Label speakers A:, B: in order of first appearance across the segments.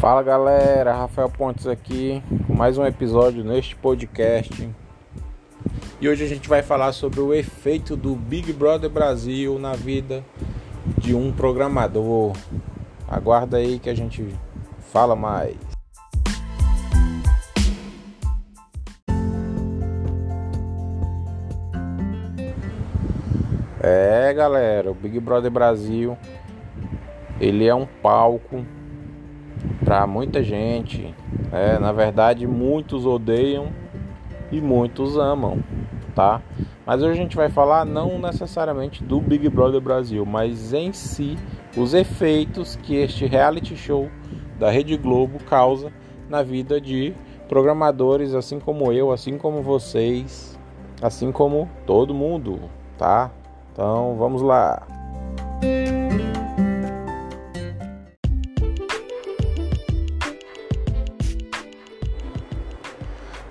A: Fala galera, Rafael Pontes aqui com mais um episódio neste podcast. E hoje a gente vai falar sobre o efeito do Big Brother Brasil na vida de um programador. Aguarda aí que a gente fala mais. É galera, o Big Brother Brasil ele é um palco para muita gente. É, na verdade, muitos odeiam e muitos amam, tá? Mas hoje a gente vai falar não necessariamente do Big Brother Brasil, mas em si os efeitos que este reality show da Rede Globo causa na vida de programadores, assim como eu, assim como vocês, assim como todo mundo, tá? Então vamos lá.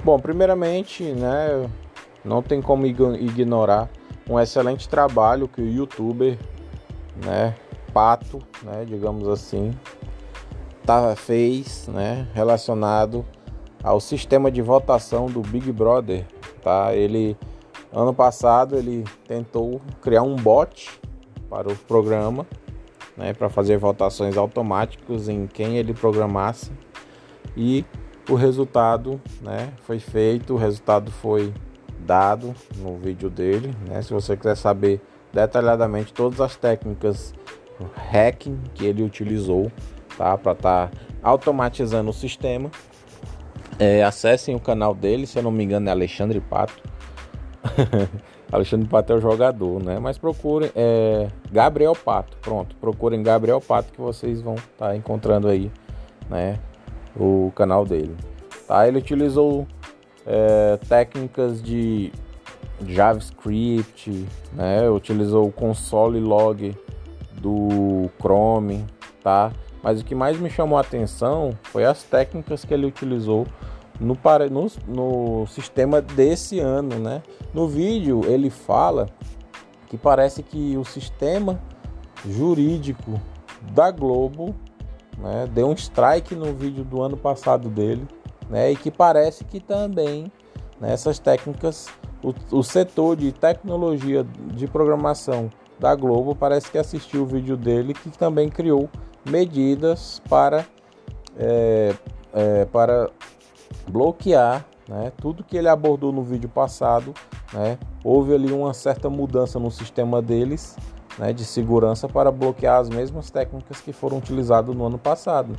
A: Bom, primeiramente, né, não tem como ignorar um excelente trabalho que o youtuber, né, Pato, né, digamos assim, tá, fez, né, relacionado ao sistema de votação do Big Brother, tá? Ele ano passado ele tentou criar um bot para o programa, né, para fazer votações automáticas em quem ele programasse e o resultado né, foi feito, o resultado foi dado no vídeo dele. Né? Se você quiser saber detalhadamente todas as técnicas hacking que ele utilizou tá, para estar tá automatizando o sistema, é, acessem o canal dele, se eu não me engano é Alexandre Pato. Alexandre Pato é o jogador, né? Mas procurem é, Gabriel Pato, pronto. Procurem Gabriel Pato que vocês vão estar tá encontrando aí, né? O canal dele. Tá? Ele utilizou é, técnicas de JavaScript, né? utilizou o console log do Chrome, tá? Mas o que mais me chamou a atenção foi as técnicas que ele utilizou no, no, no sistema desse ano, né? No vídeo ele fala que parece que o sistema jurídico da Globo né? Deu um strike no vídeo do ano passado dele, né? E que parece que também nessas né, técnicas o, o, setor de tecnologia de programação da Globo parece que assistiu o vídeo dele que também criou medidas para é, é, para bloquear né, tudo que ele abordou no vídeo passado. Né, houve ali uma certa mudança no sistema deles né, de segurança para bloquear as mesmas técnicas que foram utilizadas no ano passado.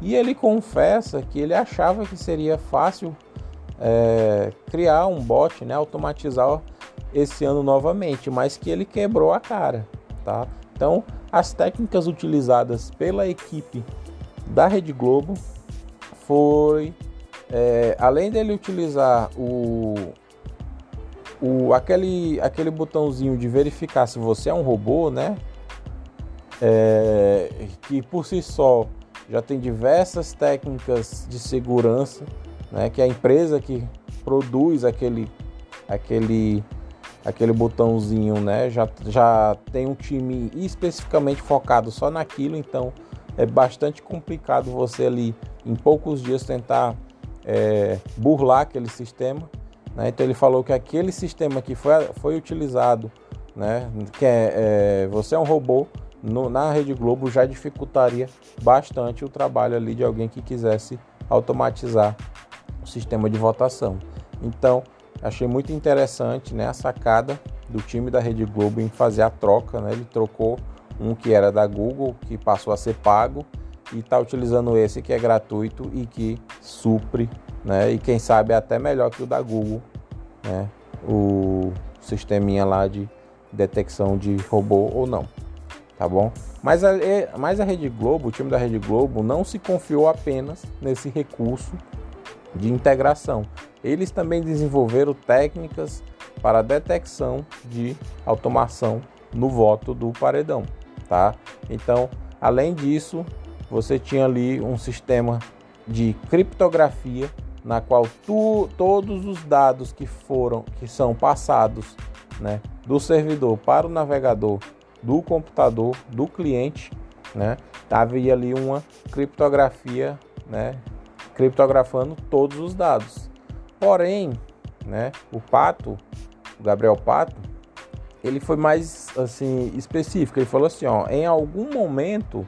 A: E ele confessa que ele achava que seria fácil é, criar um bot, né, automatizar esse ano novamente, mas que ele quebrou a cara, tá? Então, as técnicas utilizadas pela equipe da Rede Globo foi, é, além dele utilizar o, o, aquele, aquele botãozinho de verificar se você é um robô, né? É, que por si só já tem diversas técnicas de segurança, né? Que a empresa que produz aquele, aquele, aquele botãozinho, né? Já, já tem um time especificamente focado só naquilo, então é bastante complicado você ali em poucos dias tentar é, burlar aquele sistema. Né? Então ele falou que aquele sistema que foi, foi utilizado, né? que é, é você é um robô, no, na Rede Globo já dificultaria bastante o trabalho ali de alguém que quisesse automatizar o sistema de votação. Então, achei muito interessante né, a sacada do time da Rede Globo em fazer a troca. Né? Ele trocou um que era da Google, que passou a ser pago, e está utilizando esse que é gratuito e que supre né? E quem sabe é até melhor que o da Google, né? O sisteminha lá de detecção de robô ou não, tá bom? Mas a, mas a Rede Globo, o time da Rede Globo, não se confiou apenas nesse recurso de integração. Eles também desenvolveram técnicas para detecção de automação no voto do paredão, tá? Então, além disso, você tinha ali um sistema de criptografia na qual tu, todos os dados que foram que são passados né, do servidor para o navegador do computador do cliente né, havia ali uma criptografia, né, criptografando todos os dados. Porém, né, o Pato, o Gabriel Pato, ele foi mais assim específico. Ele falou assim, ó, em algum momento,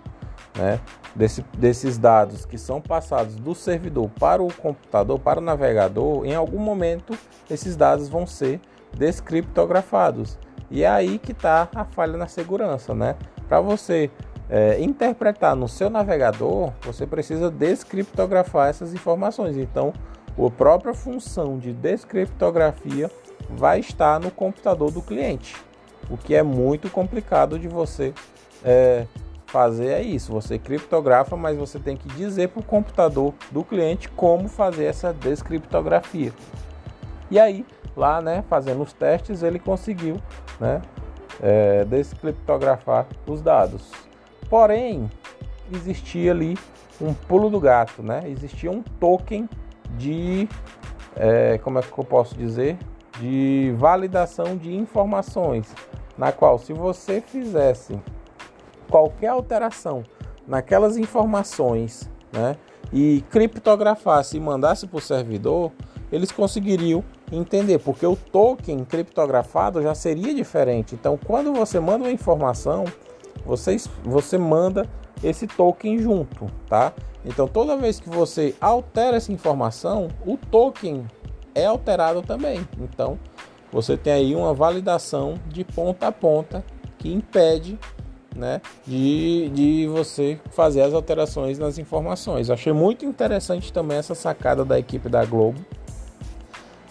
A: né, desse, desses dados que são passados do servidor para o computador, para o navegador, em algum momento esses dados vão ser descriptografados. E é aí que está a falha na segurança, né? Para você é, interpretar no seu navegador, você precisa descriptografar essas informações. Então, a própria função de descriptografia vai estar no computador do cliente, o que é muito complicado de você é, fazer é isso. Você criptografa, mas você tem que dizer para o computador do cliente como fazer essa descriptografia. E aí, lá, né, fazendo os testes, ele conseguiu, né, é, descriptografar os dados. Porém, existia ali um pulo do gato, né? Existia um token de, é, como é que eu posso dizer, de validação de informações, na qual se você fizesse qualquer alteração naquelas informações, né, e criptografasse e mandasse para o servidor, eles conseguiriam entender, porque o token criptografado já seria diferente. Então, quando você manda uma informação, você, você manda esse token junto, tá? Então, toda vez que você altera essa informação, o token é alterado também. Então, você tem aí uma validação de ponta a ponta que impede né, de, de você fazer as alterações nas informações. Achei muito interessante também essa sacada da equipe da Globo,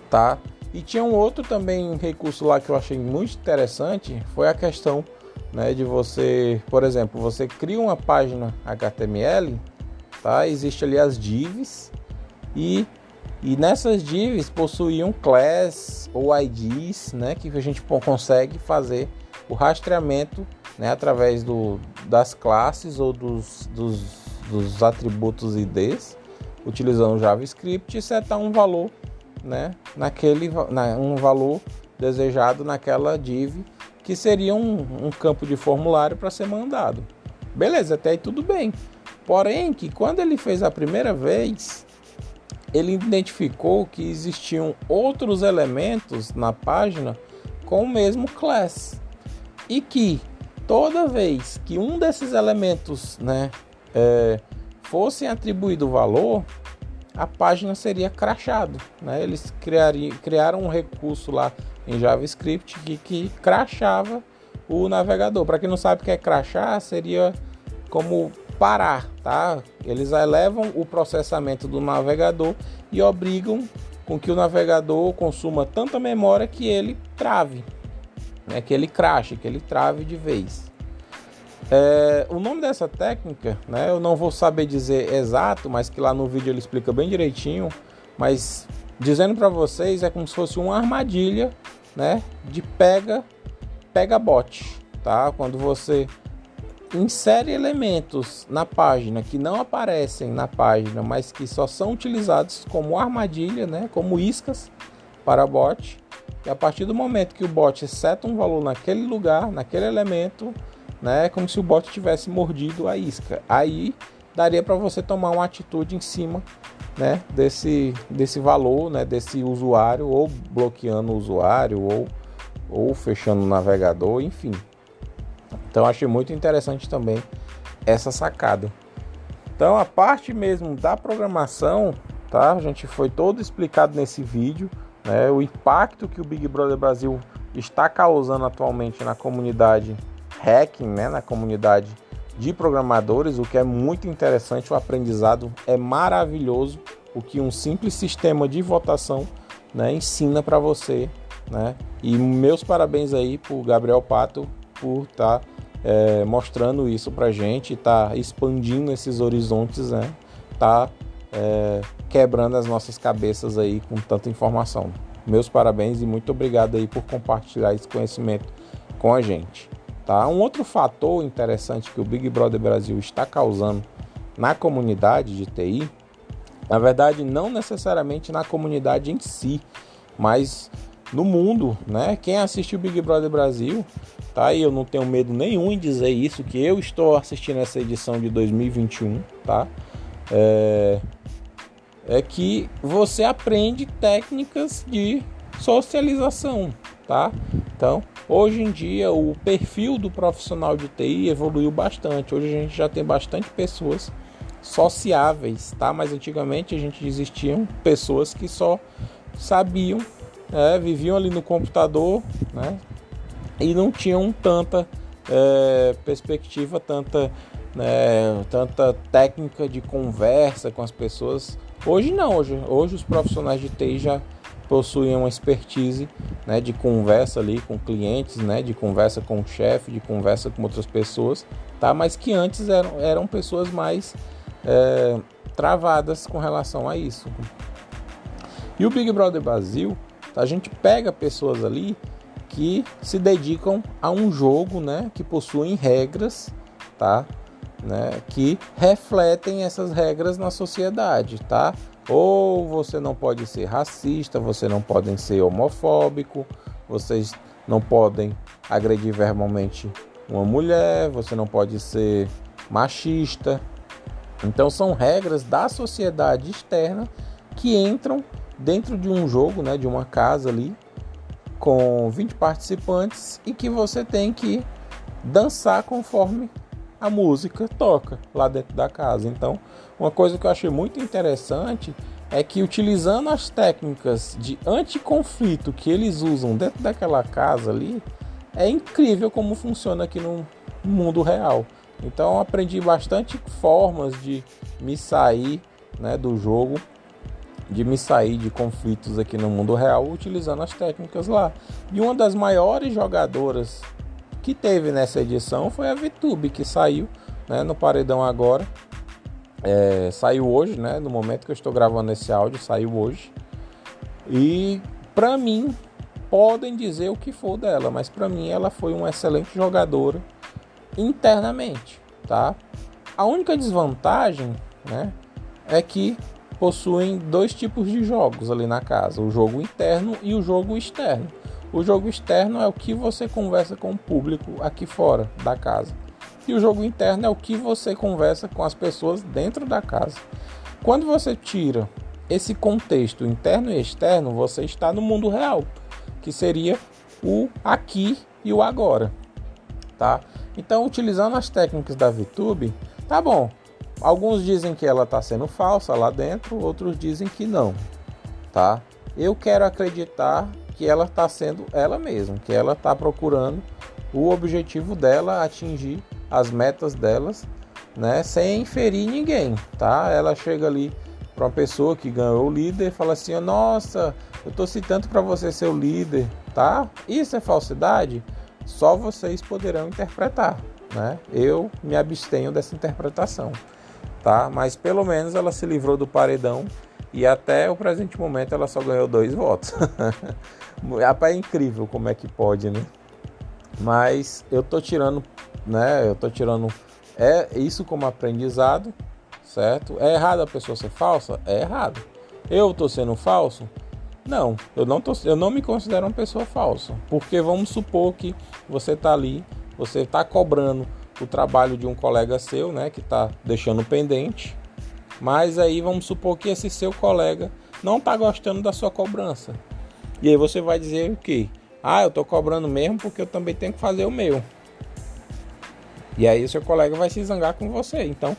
A: tá? E tinha um outro também recurso lá que eu achei muito interessante, foi a questão né, de você, por exemplo, você cria uma página HTML, tá? Existe ali as divs e e nessas divs possuíam class ou IDs, né, que a gente consegue fazer o rastreamento né, através do, das classes ou dos, dos, dos atributos IDs, utilizando JavaScript e setar um valor, né, naquele, na, um valor desejado naquela div, que seria um, um campo de formulário para ser mandado. Beleza, até aí tudo bem. Porém, que quando ele fez a primeira vez, ele identificou que existiam outros elementos na página com o mesmo class e que toda vez que um desses elementos né, é, fosse atribuído valor, a página seria crachado. Né? Eles criariam, criaram um recurso lá em JavaScript que, que crachava o navegador. Para quem não sabe o que é crachar, seria como parar, tá? Eles elevam o processamento do navegador e obrigam com que o navegador consuma tanta memória que ele trave, né, que ele crache, que ele trave de vez. É, o nome dessa técnica, né, eu não vou saber dizer exato, mas que lá no vídeo ele explica bem direitinho, mas dizendo para vocês é como se fosse uma armadilha, né, de pega pega bot, tá? Quando você insere elementos na página que não aparecem na página, mas que só são utilizados como armadilha, né, como iscas para bot, e a partir do momento que o bot seta um valor naquele lugar, naquele elemento, né, é como se o bot tivesse mordido a isca. Aí daria para você tomar uma atitude em cima, né, desse desse valor, né, desse usuário ou bloqueando o usuário ou ou fechando o navegador, enfim. Então achei muito interessante também essa sacada. Então a parte mesmo da programação, tá? A gente foi todo explicado nesse vídeo né, o impacto que o Big Brother Brasil está causando atualmente na comunidade hacking, né, na comunidade de programadores, o que é muito interessante, o aprendizado é maravilhoso, o que um simples sistema de votação né, ensina para você. Né? E meus parabéns aí para o Gabriel Pato por estar tá, é, mostrando isso para gente, tá expandindo esses horizontes, né? tá é, quebrando as nossas cabeças aí com tanta informação. Meus parabéns e muito obrigado aí por compartilhar esse conhecimento com a gente. Tá? Um outro fator interessante que o Big Brother Brasil está causando na comunidade de TI, na verdade não necessariamente na comunidade em si, mas no mundo, né? Quem assistiu Big Brother Brasil, tá? E eu não tenho medo nenhum em dizer isso, que eu estou assistindo essa edição de 2021, tá? É, é que você aprende técnicas de socialização, tá? Então, hoje em dia o perfil do profissional de TI evoluiu bastante. Hoje a gente já tem bastante pessoas sociáveis, tá? Mas antigamente a gente existiam pessoas que só sabiam, é, viviam ali no computador, né? E não tinham tanta é, perspectiva, tanta, né, tanta técnica de conversa com as pessoas. Hoje não, hoje, hoje os profissionais de TI já possuem uma expertise né, de conversa ali com clientes, né, de conversa com o chefe, de conversa com outras pessoas, tá? Mas que antes eram, eram pessoas mais é, travadas com relação a isso. E o Big Brother Brasil, a gente pega pessoas ali que se dedicam a um jogo, né, que possuem regras, tá? Né, que refletem essas regras na sociedade, tá? Ou você não pode ser racista, você não pode ser homofóbico, vocês não podem agredir verbalmente uma mulher, você não pode ser machista. Então são regras da sociedade externa que entram dentro de um jogo, né, de uma casa ali com 20 participantes e que você tem que dançar conforme a música toca lá dentro da casa. Então, uma coisa que eu achei muito interessante é que utilizando as técnicas de anticonflito que eles usam dentro daquela casa ali, é incrível como funciona aqui no mundo real. Então aprendi bastante formas de me sair né, do jogo, de me sair de conflitos aqui no mundo real utilizando as técnicas lá. E uma das maiores jogadoras que teve nessa edição foi a VTube, que saiu né, no paredão agora. É, saiu hoje, né? No momento que eu estou gravando esse áudio, saiu hoje. E para mim, podem dizer o que for dela, mas para mim ela foi uma excelente jogadora internamente, tá? A única desvantagem, né, é que possuem dois tipos de jogos ali na casa, o jogo interno e o jogo externo. O jogo externo é o que você conversa com o público aqui fora da casa. E o jogo interno é o que você conversa com as pessoas dentro da casa. Quando você tira esse contexto interno e externo, você está no mundo real, que seria o aqui e o agora, tá? Então, utilizando as técnicas da VTube, tá bom. Alguns dizem que ela está sendo falsa lá dentro, outros dizem que não, tá? Eu quero acreditar que ela está sendo ela mesma, que ela está procurando o objetivo dela atingir as metas delas, né, sem inferir ninguém, tá? Ela chega ali para uma pessoa que ganhou o líder e fala assim: "Nossa, eu tô citando para você ser o líder", tá? Isso é falsidade? Só vocês poderão interpretar, né? Eu me abstenho dessa interpretação, tá? Mas pelo menos ela se livrou do paredão e até o presente momento ela só ganhou dois votos. É incrível como é que pode, né? Mas eu tô tirando, né? Eu tô tirando é isso como aprendizado, certo? É errado a pessoa ser falsa? É errado. Eu tô sendo falso? Não, eu não, tô, eu não me considero uma pessoa falsa. Porque vamos supor que você tá ali, você tá cobrando o trabalho de um colega seu, né? Que tá deixando pendente mas aí vamos supor que esse seu colega não está gostando da sua cobrança. E aí você vai dizer o quê? Ah, eu estou cobrando mesmo porque eu também tenho que fazer o meu. E aí o seu colega vai se zangar com você. Então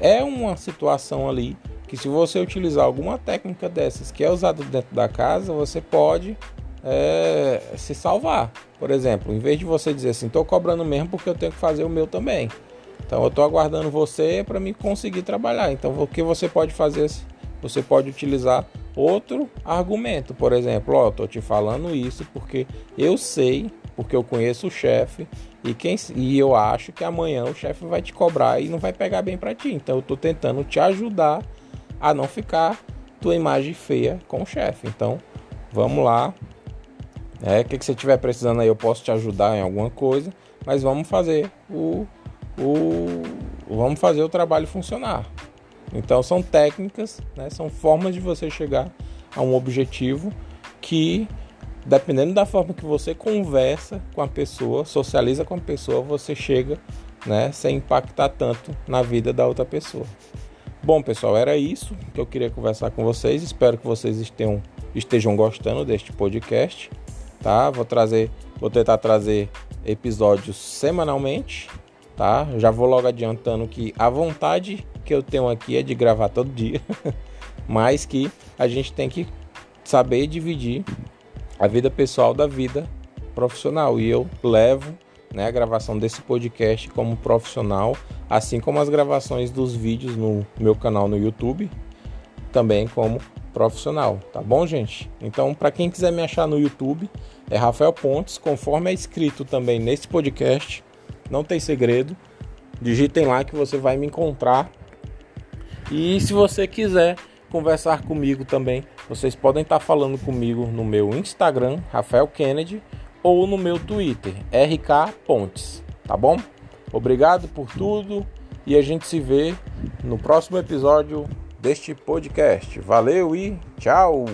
A: é uma situação ali que se você utilizar alguma técnica dessas que é usada dentro da casa, você pode é, se salvar. Por exemplo, em vez de você dizer assim, estou cobrando mesmo porque eu tenho que fazer o meu também. Então eu estou aguardando você para me conseguir trabalhar. Então o que você pode fazer? Você pode utilizar outro argumento, por exemplo, ó, eu estou te falando isso porque eu sei, porque eu conheço o chefe e quem e eu acho que amanhã o chefe vai te cobrar e não vai pegar bem para ti. Então eu estou tentando te ajudar a não ficar tua imagem feia com o chefe. Então vamos lá. É, o que, que você estiver precisando aí, eu posso te ajudar em alguma coisa, mas vamos fazer o o vamos fazer o trabalho funcionar. Então são técnicas, né, são formas de você chegar a um objetivo que dependendo da forma que você conversa com a pessoa, socializa com a pessoa, você chega, né, sem impactar tanto na vida da outra pessoa. Bom, pessoal, era isso que eu queria conversar com vocês. Espero que vocês estejam, estejam gostando deste podcast, tá? Vou trazer, vou tentar trazer episódios semanalmente, tá? Já vou logo adiantando que a vontade que eu tenho aqui é de gravar todo dia, mas que a gente tem que saber dividir a vida pessoal da vida profissional. E eu levo né, a gravação desse podcast como profissional, assim como as gravações dos vídeos no meu canal no YouTube, também como profissional, tá bom, gente? Então, para quem quiser me achar no YouTube, é Rafael Pontes, conforme é escrito também nesse podcast, não tem segredo. Digitem lá que você vai me encontrar. E se você quiser conversar comigo também, vocês podem estar falando comigo no meu Instagram, Rafael Kennedy, ou no meu Twitter, RK Pontes, tá bom? Obrigado por tudo e a gente se vê no próximo episódio deste podcast. Valeu e tchau!